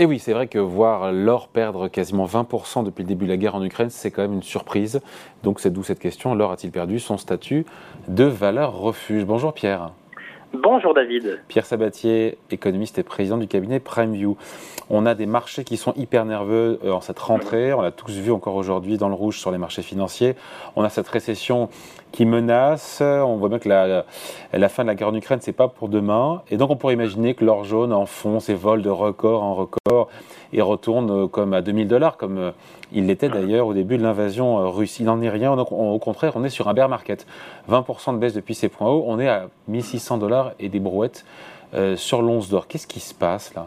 Et oui, c'est vrai que voir l'or perdre quasiment 20% depuis le début de la guerre en Ukraine, c'est quand même une surprise. Donc c'est d'où cette question, l'or a-t-il perdu son statut de valeur refuge? Bonjour Pierre. Bonjour David. Pierre Sabatier, économiste et président du cabinet PrimeView. On a des marchés qui sont hyper nerveux euh, en cette rentrée. On l'a tous vu encore aujourd'hui dans le rouge sur les marchés financiers. On a cette récession qui menace. On voit bien que la, fin de la guerre en Ukraine, c'est pas pour demain. Et donc on pourrait imaginer que l'or jaune enfonce et vole de record en record et retourne euh, comme à 2000 dollars, comme euh, il l'était d'ailleurs au début de l'invasion russe. Il n'en est rien. au contraire, on est sur un bear market. 20% de baisse depuis ces points hauts. On est à 1600 dollars et des brouettes sur l'once d'or. Qu'est-ce qui se passe là?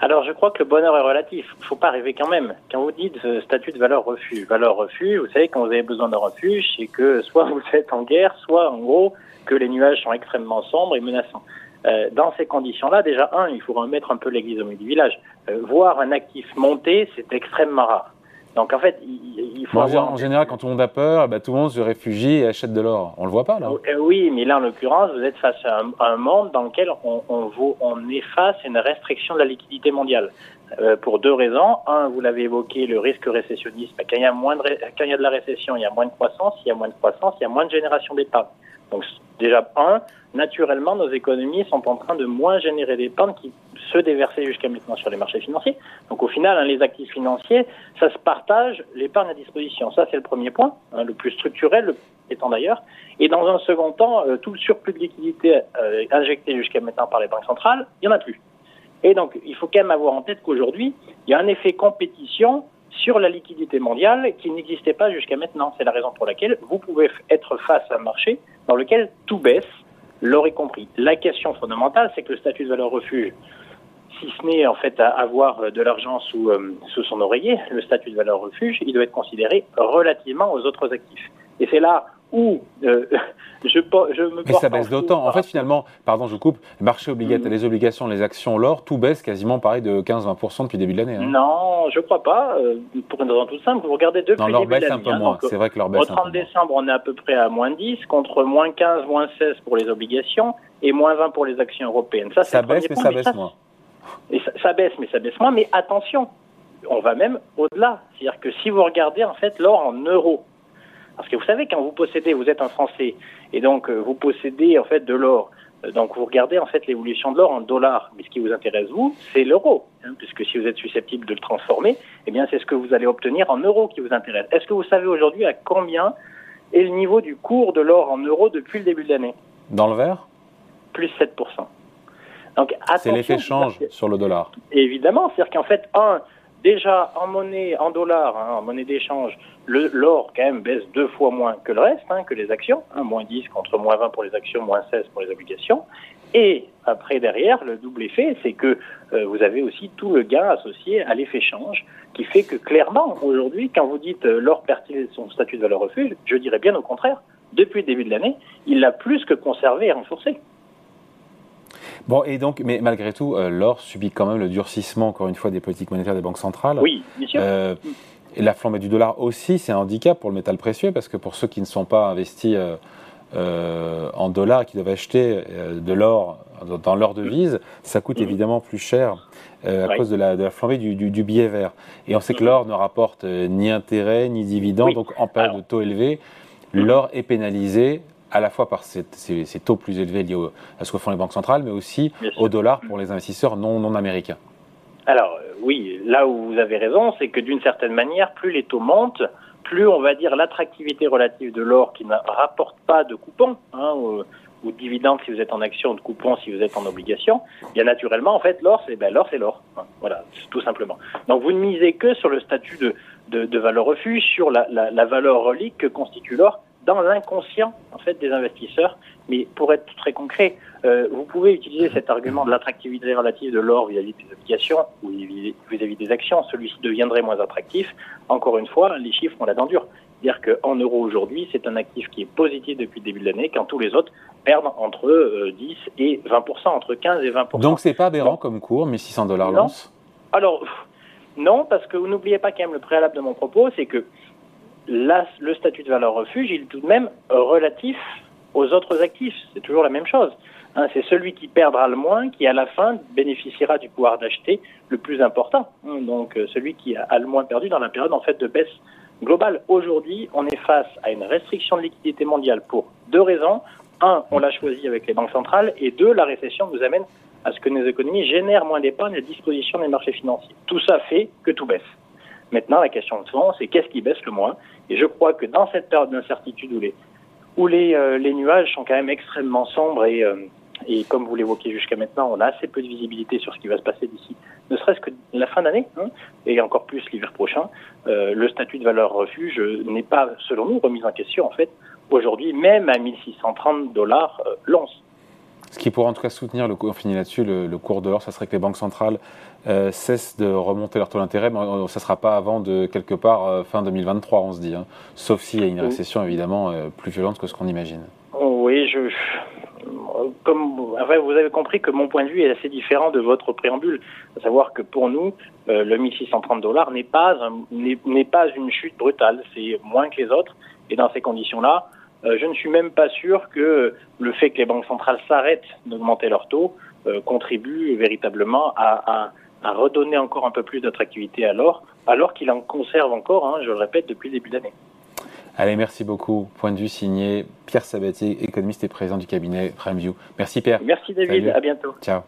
Alors, je crois que le bonheur est relatif. Il faut pas rêver quand même. Quand vous dites euh, statut de valeur refuge, valeur refuge, vous savez, quand vous avez besoin d'un refuge, c'est que soit vous êtes en guerre, soit en gros que les nuages sont extrêmement sombres et menaçants. Euh, dans ces conditions-là, déjà, un, il faut remettre un peu l'église au milieu du village. Euh, voir un actif monter, c'est extrêmement rare. Donc en fait, il, faut En général, quand tout le monde a peur, bah, tout le monde se réfugie et achète de l'or. On le voit pas là euh, Oui, mais là en l'occurrence, vous êtes face à un, monde dans lequel on, on, on, est face à une restriction de la liquidité mondiale. Euh, pour deux raisons. Un, vous l'avez évoqué, le risque récessionniste. Bah, quand il, y a moins de, quand il y a de la récession, il y a moins de croissance. Il y a moins de croissance, il y a moins de génération d'épargne. Donc déjà, un, naturellement, nos économies sont en train de moins générer d'épargne qui se déversaient jusqu'à maintenant sur les marchés financiers. Donc au final, hein, les actifs financiers, ça se partage l'épargne à disposition. Ça, c'est le premier point, hein, le plus structurel le étant d'ailleurs. Et dans un second temps, euh, tout le surplus de liquidité euh, injecté jusqu'à maintenant par les banques centrales, il n'y en a plus. Et donc, il faut quand même avoir en tête qu'aujourd'hui, il y a un effet compétition sur la liquidité mondiale qui n'existait pas jusqu'à maintenant. C'est la raison pour laquelle vous pouvez être face à un marché dans lequel tout baisse, y compris. La question fondamentale, c'est que le statut de valeur refuge, si ce n'est en fait à avoir de l'argent sous, euh, sous son oreiller, le statut de valeur refuge, il doit être considéré relativement aux autres actifs. Et c'est là où euh, je, je me Mais ça baisse d'autant. En fait, finalement, pardon, je coupe, le marché obligataire, mm. les obligations, les actions, l'or, tout baisse quasiment pareil de 15-20% depuis le début de l'année. Hein. Non, je crois pas. Euh, pour une raison toute simple, vous regardez depuis non, l'or baisse un peu hein, moins. C'est vrai que l'or baisse. Au 30 décembre, on est à peu près à moins 10 contre moins 15, moins 16 pour les obligations et moins 20 pour les actions européennes. Ça, ça baisse, mais ça baisse moins. Et ça, ça baisse, mais ça baisse moins. Mais attention, on va même au-delà. C'est-à-dire que si vous regardez en fait l'or en euros, parce que vous savez, quand vous possédez, vous êtes un Français, et donc euh, vous possédez en fait de l'or. Euh, donc vous regardez en fait l'évolution de l'or en dollars, mais ce qui vous intéresse vous, c'est l'euro, hein, puisque si vous êtes susceptible de le transformer, eh bien c'est ce que vous allez obtenir en euros qui vous intéresse. Est-ce que vous savez aujourd'hui à combien est le niveau du cours de l'or en euros depuis le début de l'année? Dans le vert? Plus 7%. Donc c'est l'effet change sur le dollar. Évidemment, c'est-à-dire qu'en fait, un, Déjà, en monnaie, en dollars, hein, en monnaie d'échange, l'or quand même baisse deux fois moins que le reste, hein, que les actions, hein, moins 10 contre moins 20 pour les actions, moins 16 pour les obligations. Et après, derrière, le double effet, c'est que euh, vous avez aussi tout le gain associé à l'effet change, qui fait que clairement, aujourd'hui, quand vous dites euh, l'or perd-il son statut de valeur refuge, je dirais bien au contraire. Depuis le début de l'année, il l'a plus que conservé et renforcé. Bon, et donc, mais malgré tout, euh, l'or subit quand même le durcissement, encore une fois, des politiques monétaires des banques centrales. Oui, bien sûr. Euh, et la flambée du dollar aussi, c'est un handicap pour le métal précieux, parce que pour ceux qui ne sont pas investis euh, en dollars, qui doivent acheter de l'or dans leur devise, ça coûte évidemment plus cher à cause de la, flambée du, billet vert. Et on sait que l'or ne rapporte ni intérêt, ni dividende, donc en période de taux élevés, l'or est pénalisé à la fois par ces, taux plus élevés liés à ce que font les banques centrales, mais aussi au dollar pour les investisseurs non, non américains. Alors euh, oui, là où vous avez raison, c'est que d'une certaine manière, plus les taux montent, plus on va dire l'attractivité relative de l'or qui ne rapporte pas de coupons, hein, ou, de dividendes si vous êtes en action, de coupons si vous êtes en obligation, bien naturellement, en fait, l'or, c'est ben, l'or, c'est l'or. Hein, voilà, tout simplement. Donc vous ne misez que sur le statut de, de, valeur refuge, sur la, la valeur relique que constitue l'or, dans l'inconscient en fait des investisseurs. Mais pour être très concret, euh, vous pouvez utiliser cet argument de l'attractivité relative de l'or vis-à-vis des obligations ou vis-à-vis des actions. Celui-ci deviendrait moins attractif. Encore une fois, les chiffres ont la dent dure. C'est-à-dire qu'en euros aujourd'hui, c'est un actif qui est positif depuis le début de l'année, quand tous les autres perdent entre 10 euh, et 20 entre 15 et 20 Donc c'est pas aberrant comme cours, 1600 dollars l'once? Alors non, parce que vous n'oubliez pas quand même le préalable de mon propos, c'est que le statut de valeur refuge, il est tout de même relatif aux autres actifs. C'est toujours la même chose. Hein, c'est celui qui perdra le moins qui, à la fin, bénéficiera du pouvoir d'acheter le plus important. Hein, donc, euh, celui qui a, le moins perdu dans la période de baisse globale. Aujourd'hui, on est face à une restriction de liquidité mondiale pour deux raisons. Un, on l'a choisi avec les banques centrales, et deux, la récession nous amène à ce que nos économies génèrent moins d'épargne à disposition des marchés financiers. Tout ça fait que tout baisse. Maintenant, la question de fond, c'est qu'est-ce qui baisse le moins? Et je crois que dans cette période d'incertitude où les, où les, euh, les nuages sont quand même extrêmement sombres et, euh, et comme vous l'évoquez jusqu'à maintenant, on a assez peu de visibilité sur ce qui va se passer d'ici, ne serait-ce que la fin d'année, hein, et encore plus l'hiver prochain. Euh, le statut de valeur refuge n'est pas, selon nous, remis en question en fait aujourd'hui, même à 1630 dollars l'once. Ce qui pourrait en tout cas soutenir, le, on finit là-dessus, le, cours de l'or, ça serait que les banques centrales euh, cessent de remonter leur taux d'intérêt, mais ça ne sera pas avant de quelque part fin 2023, on se dit. Hein. Sauf s'il y a une récession évidemment plus violente que ce qu'on imagine. Oui, je, comme vous avez compris que mon point de vue est assez différent de votre préambule, à savoir que pour nous, euh, le 1630 dollars n'est pas n'est pas une chute brutale, c'est moins que les autres, et dans ces conditions-là, euh, je ne suis même pas sûr que le fait que les banques centrales s'arrêtent d'augmenter leurs taux euh, contribue véritablement à, redonner encore un peu plus d'attractivité à l'or, alors qu'il en conserve encore, hein, je le répète, depuis le début d'année. Allez, merci beaucoup. Point de vue signé Pierre Sabatier, économiste et président du cabinet PrimeView. Merci Pierre. Merci David, à bientôt. Ciao.